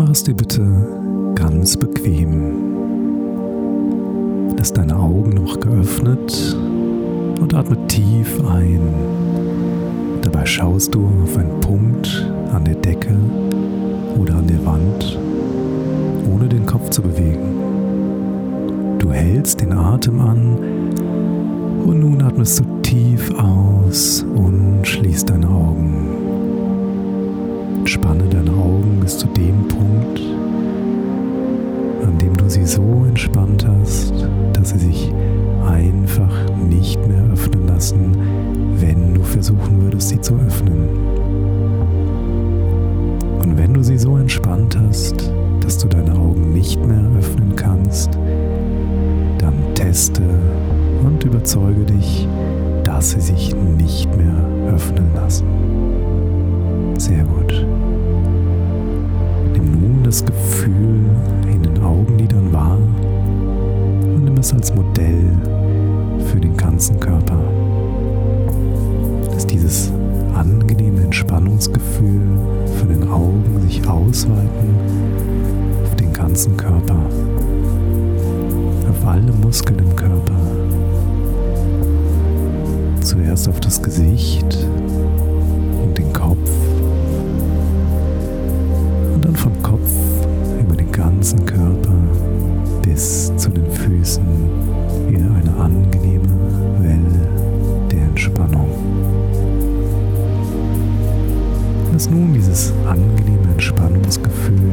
Mach es dir bitte ganz bequem. Lass deine Augen noch geöffnet und atme tief ein. Dabei schaust du auf einen Punkt an der Decke oder an der Wand, ohne den Kopf zu bewegen. Du hältst den Atem an und nun atmest du tief aus und schließt deine Augen. Spanne deine Augen bis zu dem Punkt, an dem du sie so entspannt hast, dass sie sich einfach nicht mehr öffnen lassen, wenn du versuchen würdest, sie zu öffnen. Und wenn du sie so entspannt hast, dass du deine Augen nicht mehr öffnen kannst, dann teste und überzeuge dich, dass sie sich nicht mehr öffnen lassen. Sehr gut. Nimm nun das Gefühl in den Augenlidern wahr und nimm es als Modell für den ganzen Körper. Dass dieses angenehme Entspannungsgefühl von den Augen sich ausweiten auf den ganzen Körper, auf alle Muskeln im Körper. Zuerst auf das Gesicht Füßen wieder eine angenehme Welle der Entspannung. Lass nun dieses angenehme Entspannungsgefühl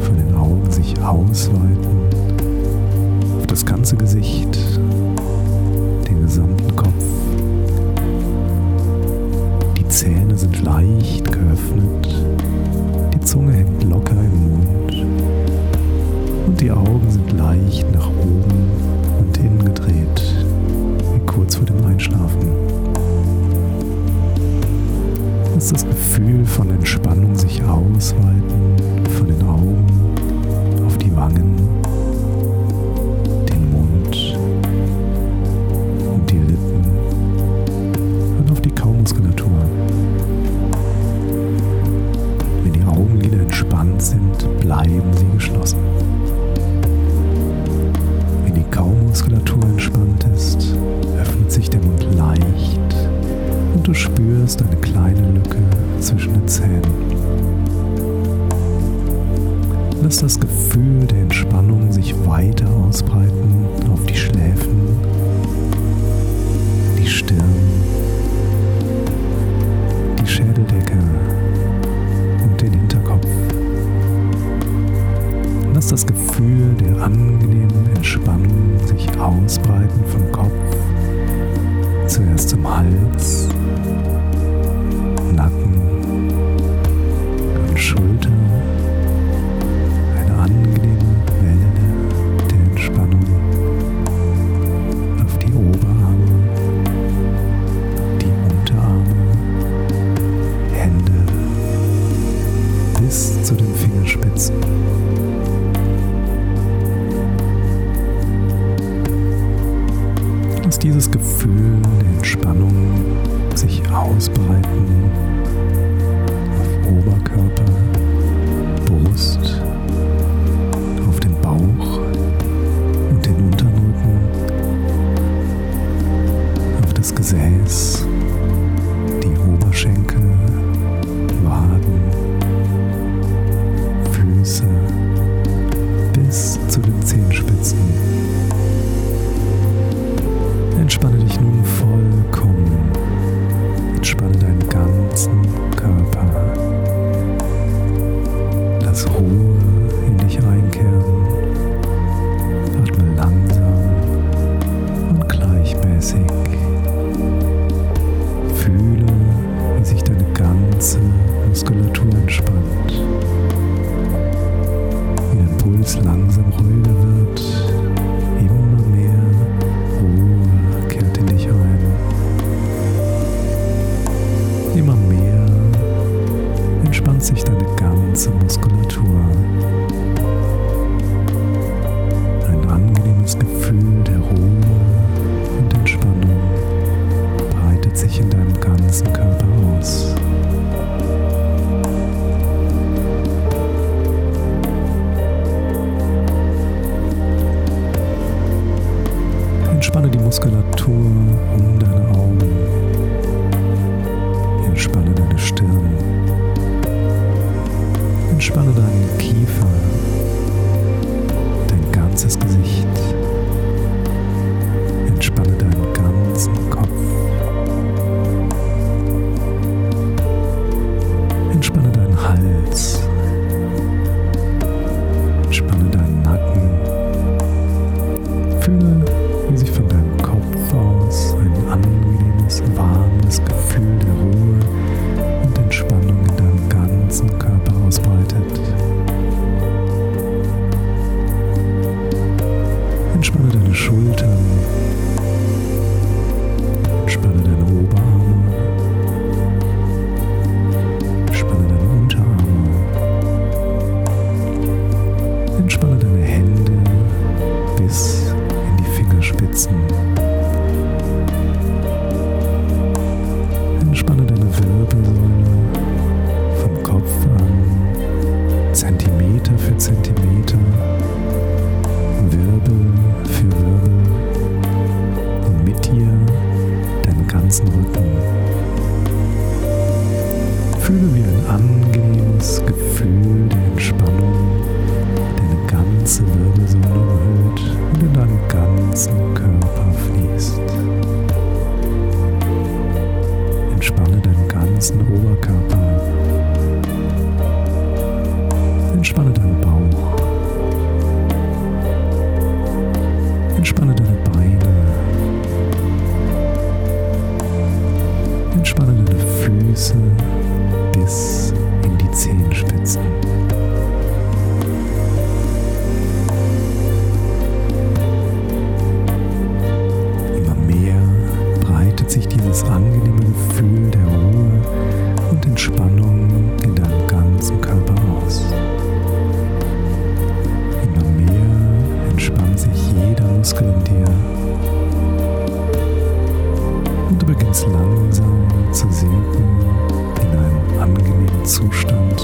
von den Augen sich ausweiten auf das ganze Gesicht, den gesamten Kopf. Die Zähne sind leicht geöffnet, die Zunge hängt locker im Mund und die Augen leicht nach oben und innen gedreht, wie kurz vor dem Einschlafen. Lass das Gefühl von Entspannung sich ausweiten von den Augen spüre, wie ein angenehmes Gefühl der Entspannung deine ganze Wirbelsäule erhöht und in deinen ganzen Körper fließt. Entspanne deinen ganzen Oberkörper. Entspanne Muskeln in dir. Und du beginnst langsam zu sinken in einen angenehmen Zustand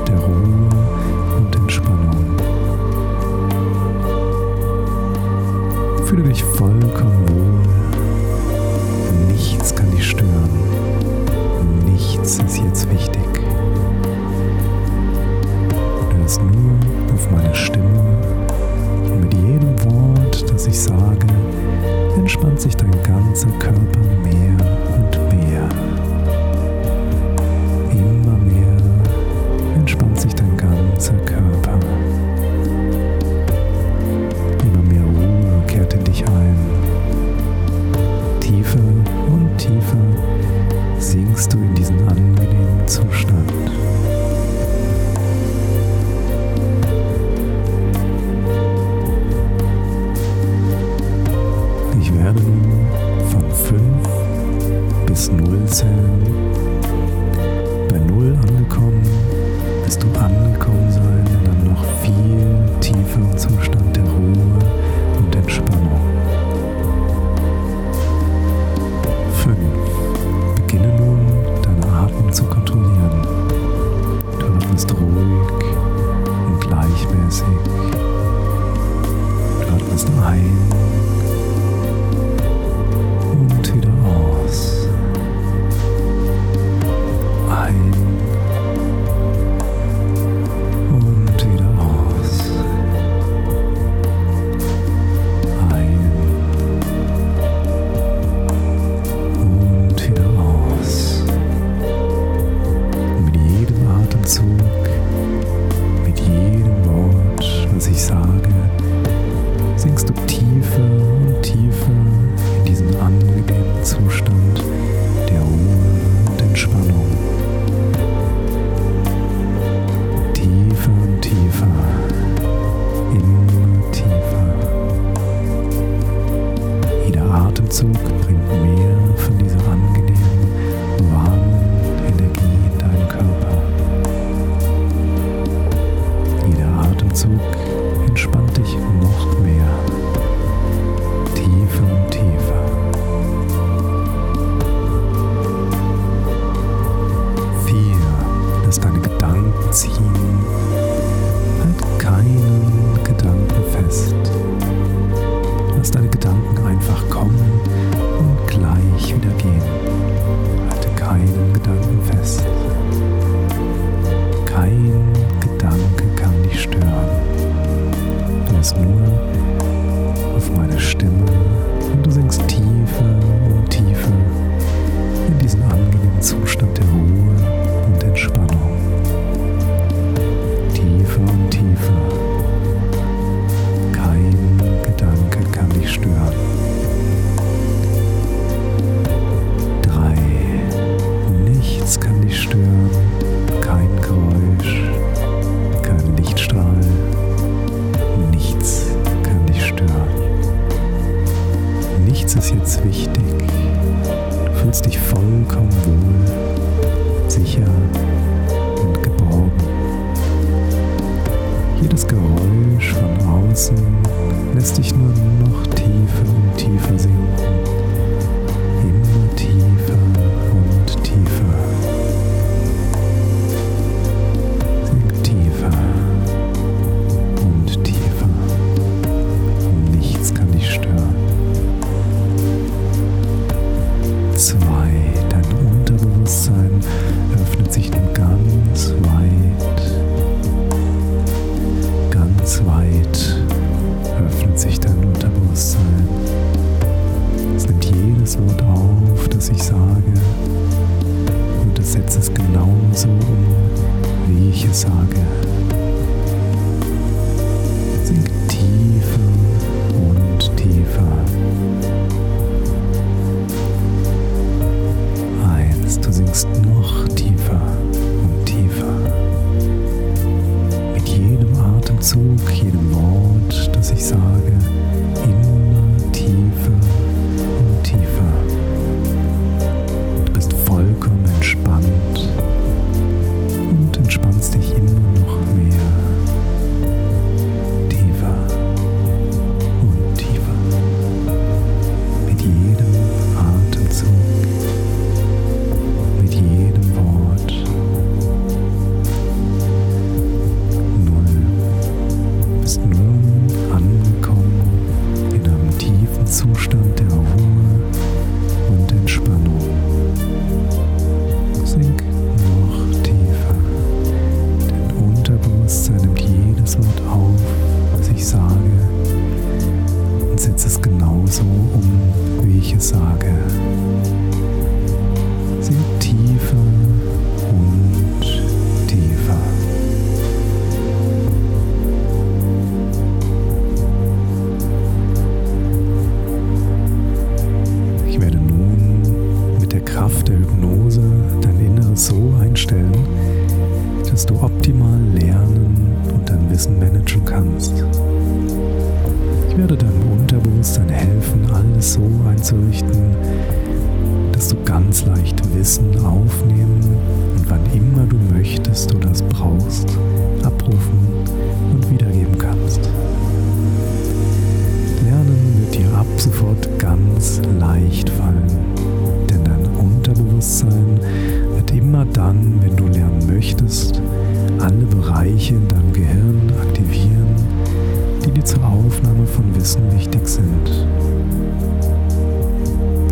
Wissen wichtig sind.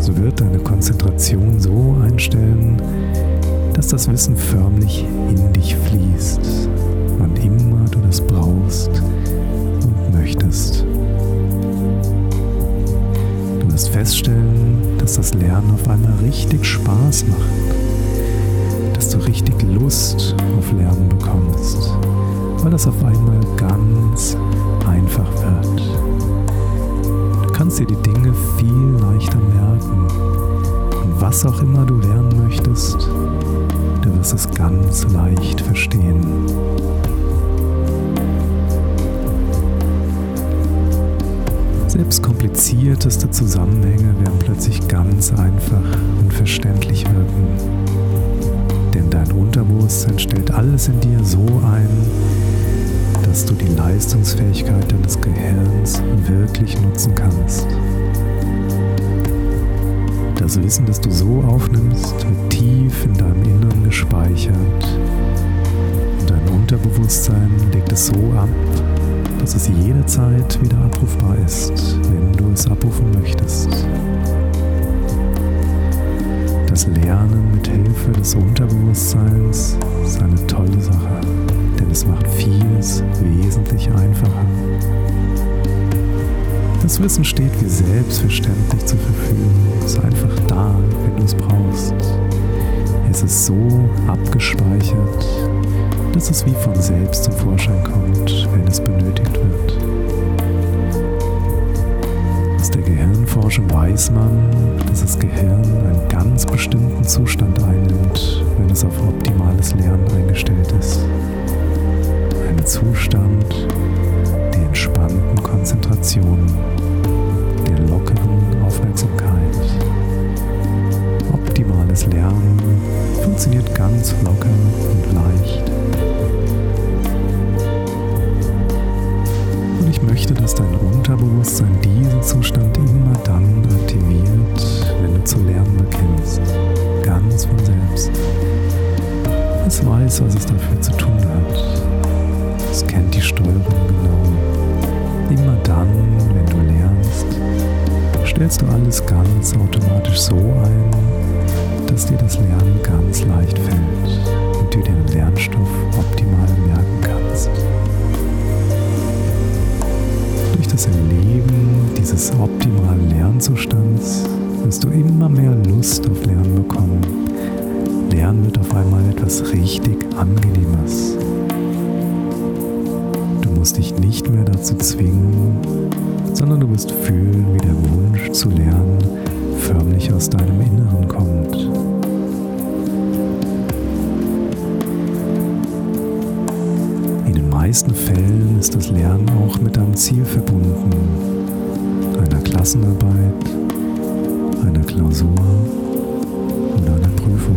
So wird deine Konzentration so einstellen, dass das Wissen förmlich in dich fließt, wann immer du das brauchst und möchtest. Du wirst feststellen, dass das Lernen auf einmal richtig Spaß macht, dass du richtig Lust auf Lernen bekommst, weil das auf einmal ganz einfach wird. Kannst dir die Dinge viel leichter merken und was auch immer du lernen möchtest, du wirst es ganz leicht verstehen. Selbst komplizierteste Zusammenhänge werden plötzlich ganz einfach und verständlich wirken. Denn dein Unterbewusstsein stellt alles in dir so ein, dass du die Leistungsfähigkeit deines Gehirns wirklich nutzen kannst. Das Wissen, das du so aufnimmst, wird tief in deinem Inneren gespeichert und dein Unterbewusstsein legt es so ab, dass es jederzeit wieder abrufbar ist, wenn du es abrufen möchtest. Das Lernen mit Hilfe des Unterbewusstseins ist eine tolle Sache, denn es macht vieles wesentlich einfacher. Das Wissen steht wie selbstverständlich zur Verfügung. Es ist einfach da, wenn du es brauchst. Es ist so abgespeichert, dass es wie von selbst zum Vorschein kommt, wenn es benötigt wird. Aus der Gehirnforschung weiß man, dass das Gehirn einen ganz bestimmten Zustand einnimmt, wenn es auf optimales Lernen eingestellt ist. Zustand der entspannten Konzentration, der lockeren Aufmerksamkeit. Optimales Lernen funktioniert ganz locker und leicht. Und ich möchte, dass dein Unterbewusstsein diesen Zustand immer dann aktiviert, wenn du zu lernen beginnst. Ganz von selbst. Es weiß, was es dafür zu tun hat. Es kennt die Steuerung genau. Immer dann, wenn du lernst, stellst du alles ganz automatisch so ein, dass dir das Lernen ganz leicht fällt und du den Lernstoff optimal merken kannst. Durch das Erleben dieses optimalen Lernzustands wirst du immer mehr Lust auf Lernen bekommen. Lernen wird auf einmal etwas richtig Angenehmes. Musst dich nicht mehr dazu zwingen, sondern du wirst fühlen, wie der Wunsch zu lernen förmlich aus deinem Inneren kommt. In den meisten Fällen ist das Lernen auch mit einem Ziel verbunden, einer Klassenarbeit, einer Klausur oder einer Prüfung.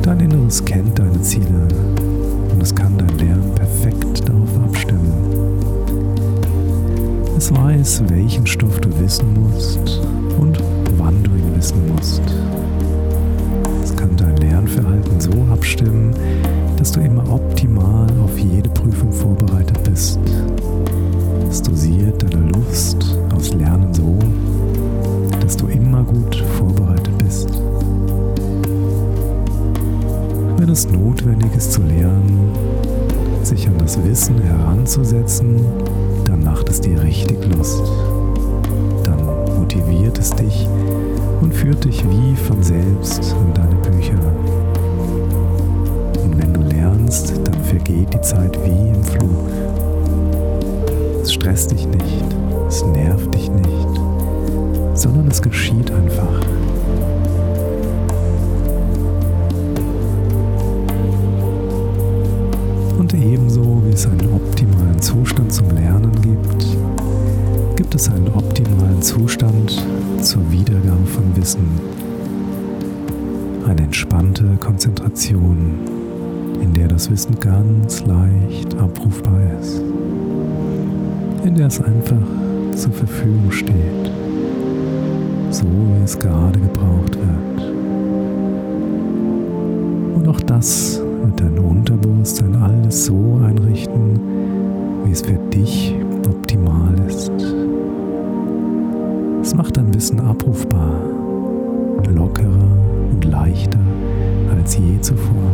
Dein Inneres kennt deine Ziele und es kann dein Lernen perfekt darauf abstimmen. Es weiß, welchen Stoff du wissen musst und wann du ihn wissen musst. Es kann dein Lernverhalten so abstimmen, dass du immer optimal auf jede Prüfung vorbereitet bist. Es dosiert deine Lust aufs Lernen so, dass du immer gut vorbereitet bist. Wenn es notwendig ist zu lernen, sich an das Wissen heranzusetzen, dann macht es dir richtig Lust. Wissen ganz leicht abrufbar ist. In der es einfach zur Verfügung steht, so wie es gerade gebraucht wird. Und auch das wird dein Unterbewusstsein alles so einrichten, wie es für dich optimal ist. Es macht dein Wissen abrufbar, lockerer und leichter als je zuvor.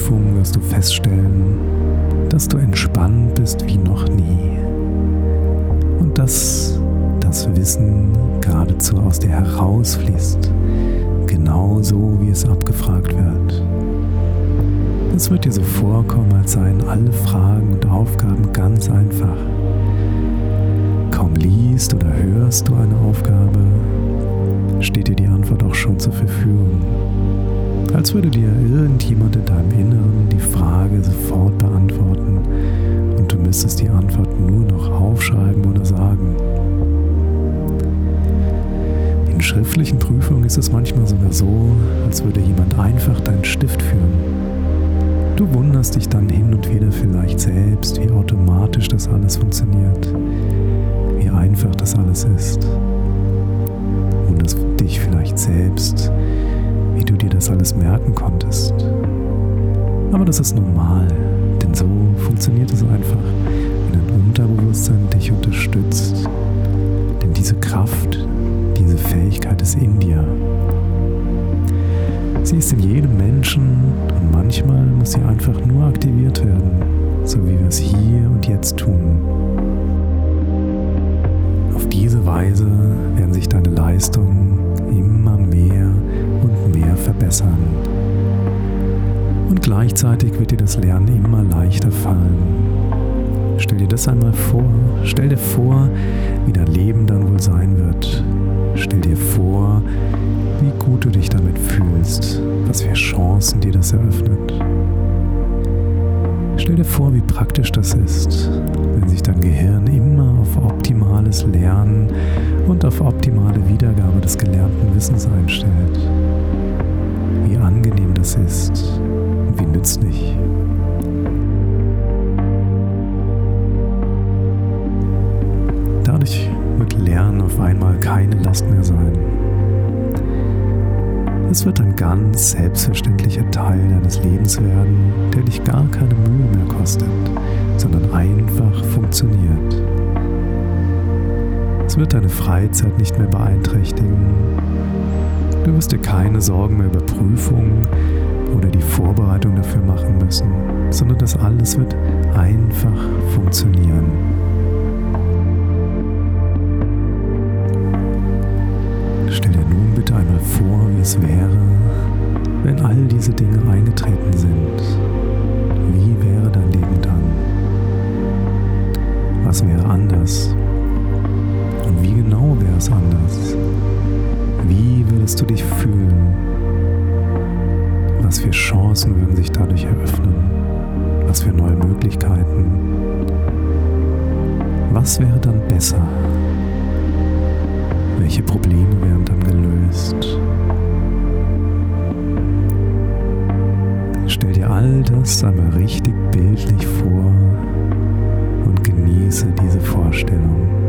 In Prüfungen wirst du feststellen, dass du entspannt bist wie noch nie und dass das Wissen geradezu aus dir herausfließt, genauso wie es abgefragt wird. Es wird dir so vorkommen, als seien alle Fragen und Aufgaben ganz einfach. Kaum liest oder hörst du eine Aufgabe, steht dir die Antwort auch schon zur Verfügung. Als würde dir irgendjemand in deinem Inneren die Frage sofort beantworten und du müsstest die Antwort nur noch aufschreiben oder sagen. In schriftlichen Prüfungen ist es manchmal sogar so, als würde jemand einfach deinen Stift führen. Du wunderst dich dann hin und wieder vielleicht selbst, wie automatisch das alles funktioniert, wie einfach das alles ist. Wunderst dich vielleicht selbst, wie du dir das alles merken konntest. Aber das ist normal, denn so funktioniert es einfach, wenn dein Unterbewusstsein dich unterstützt. Denn diese Kraft, diese Fähigkeit ist in dir. Sie ist in jedem Menschen dass sie einfach nur aktiviert werden, so wie wir es hier und jetzt tun. Auf diese Weise werden sich deine Leistungen verbessern. Und gleichzeitig wird dir das Lernen immer leichter fallen. Stell dir das einmal vor. Stell dir vor, wie dein Leben dann wohl sein wird. Stell dir vor, wie gut du dich damit fühlst, was für Chancen dir das eröffnet. Stell dir vor, wie praktisch das ist, wenn sich dein Gehirn immer auf optimales Lernen und auf optimale Wiedergabe des gelernten Wissens einstellt. Das ist und wie nützlich. Dadurch wird Lernen auf einmal keine Last mehr sein. Es wird ein ganz selbstverständlicher Teil deines Lebens werden, der dich gar keine Mühe mehr kostet, sondern einfach funktioniert. Es wird deine Freizeit nicht mehr beeinträchtigen. Du wirst dir keine Sorgen mehr über Prüfungen oder die Vorbereitung dafür machen müssen, sondern das alles wird einfach funktionieren. Stell dir nun bitte einmal vor, wie es wäre, wenn all diese Dinge eingetreten sind. Wie wäre dein Leben dann? Was wäre anders? Und wie genau wäre es anders? Wie würdest du dich fühlen? Was für Chancen würden sich dadurch eröffnen? Was für neue Möglichkeiten? Was wäre dann besser? Welche Probleme wären dann gelöst? Stell dir all das einmal richtig bildlich vor und genieße diese Vorstellung.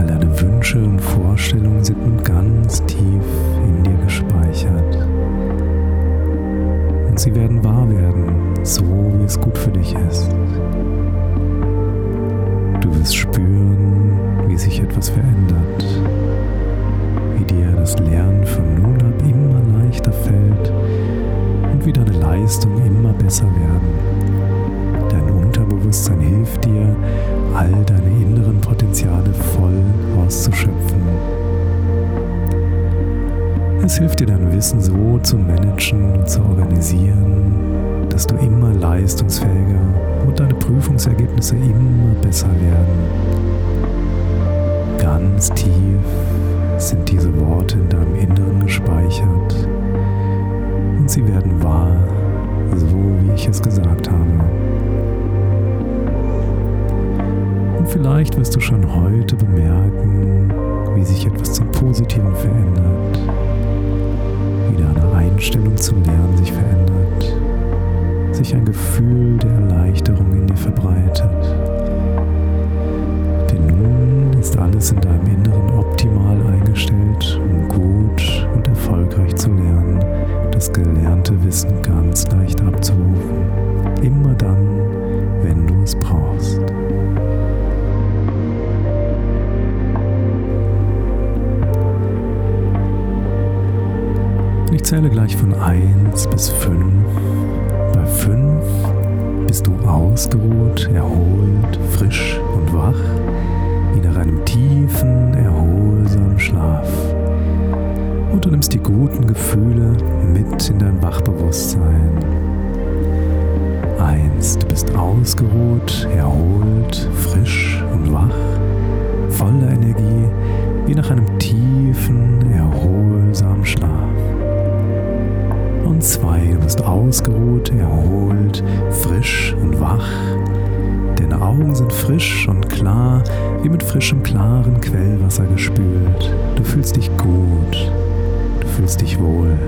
All deine Wünsche und Vorstellungen sind nun ganz tief in dir gespeichert. Und sie werden wahr werden, so wie es gut für dich ist. Du wirst spüren, wie sich etwas verändert, wie dir das Lernen von nun ab immer leichter fällt und wie deine Leistungen immer besser werden. Dein Unterbewusstsein hilft dir, all deine inneren Potenziale voll auszuschöpfen. Es hilft dir dein Wissen so zu managen und zu organisieren, dass du immer leistungsfähiger und deine Prüfungsergebnisse immer besser werden. Ganz tief sind diese Worte in deinem Inneren gespeichert und sie werden wahr, so wie ich es gesagt habe. Vielleicht wirst du schon heute bemerken, wie sich etwas zum Positiven verändert, wie deine Einstellung zum Lernen sich verändert, sich ein Gefühl der Erleichterung in dir verbreitet. Denn nun ist alles in deinem Inneren optimal eingestellt, um gut und erfolgreich zu lernen, das gelernte Wissen ganz leicht abzurufen. Immer dann, wenn du es brauchst. Ich zähle gleich von 1 bis 5. Bei 5 bist du ausgeruht, erholt, frisch und wach, wie nach einem tiefen, erholsamen Schlaf. Und du nimmst die guten Gefühle mit in dein Wachbewusstsein. 1. Du bist ausgeruht, erholt, frisch und wach, voller Energie, wie nach einem tiefen, erholsamen. Und zwei, du bist ausgeruht, erholt, frisch und wach. Deine Augen sind frisch und klar, wie mit frischem, klaren Quellwasser gespült. Du fühlst dich gut, du fühlst dich wohl.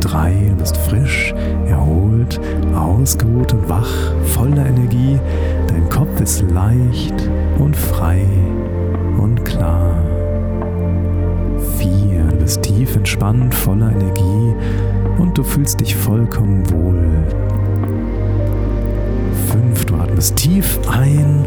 Drei, du bist frisch, erholt, ausgeruht und wach, voller Energie. Dein Kopf ist leicht und frei und klar. Du tief entspannt, voller Energie. und du fühlst dich vollkommen wohl. 5. Du atmest tief ein,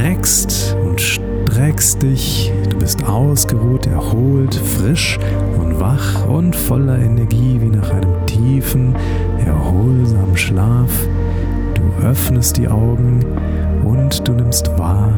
reckst und streckst dich. Du bist ausgeruht, erholt, frisch und wach und voller Energie wie nach einem tiefen, erholsamen Schlaf. Du öffnest die Augen und du nimmst wahr,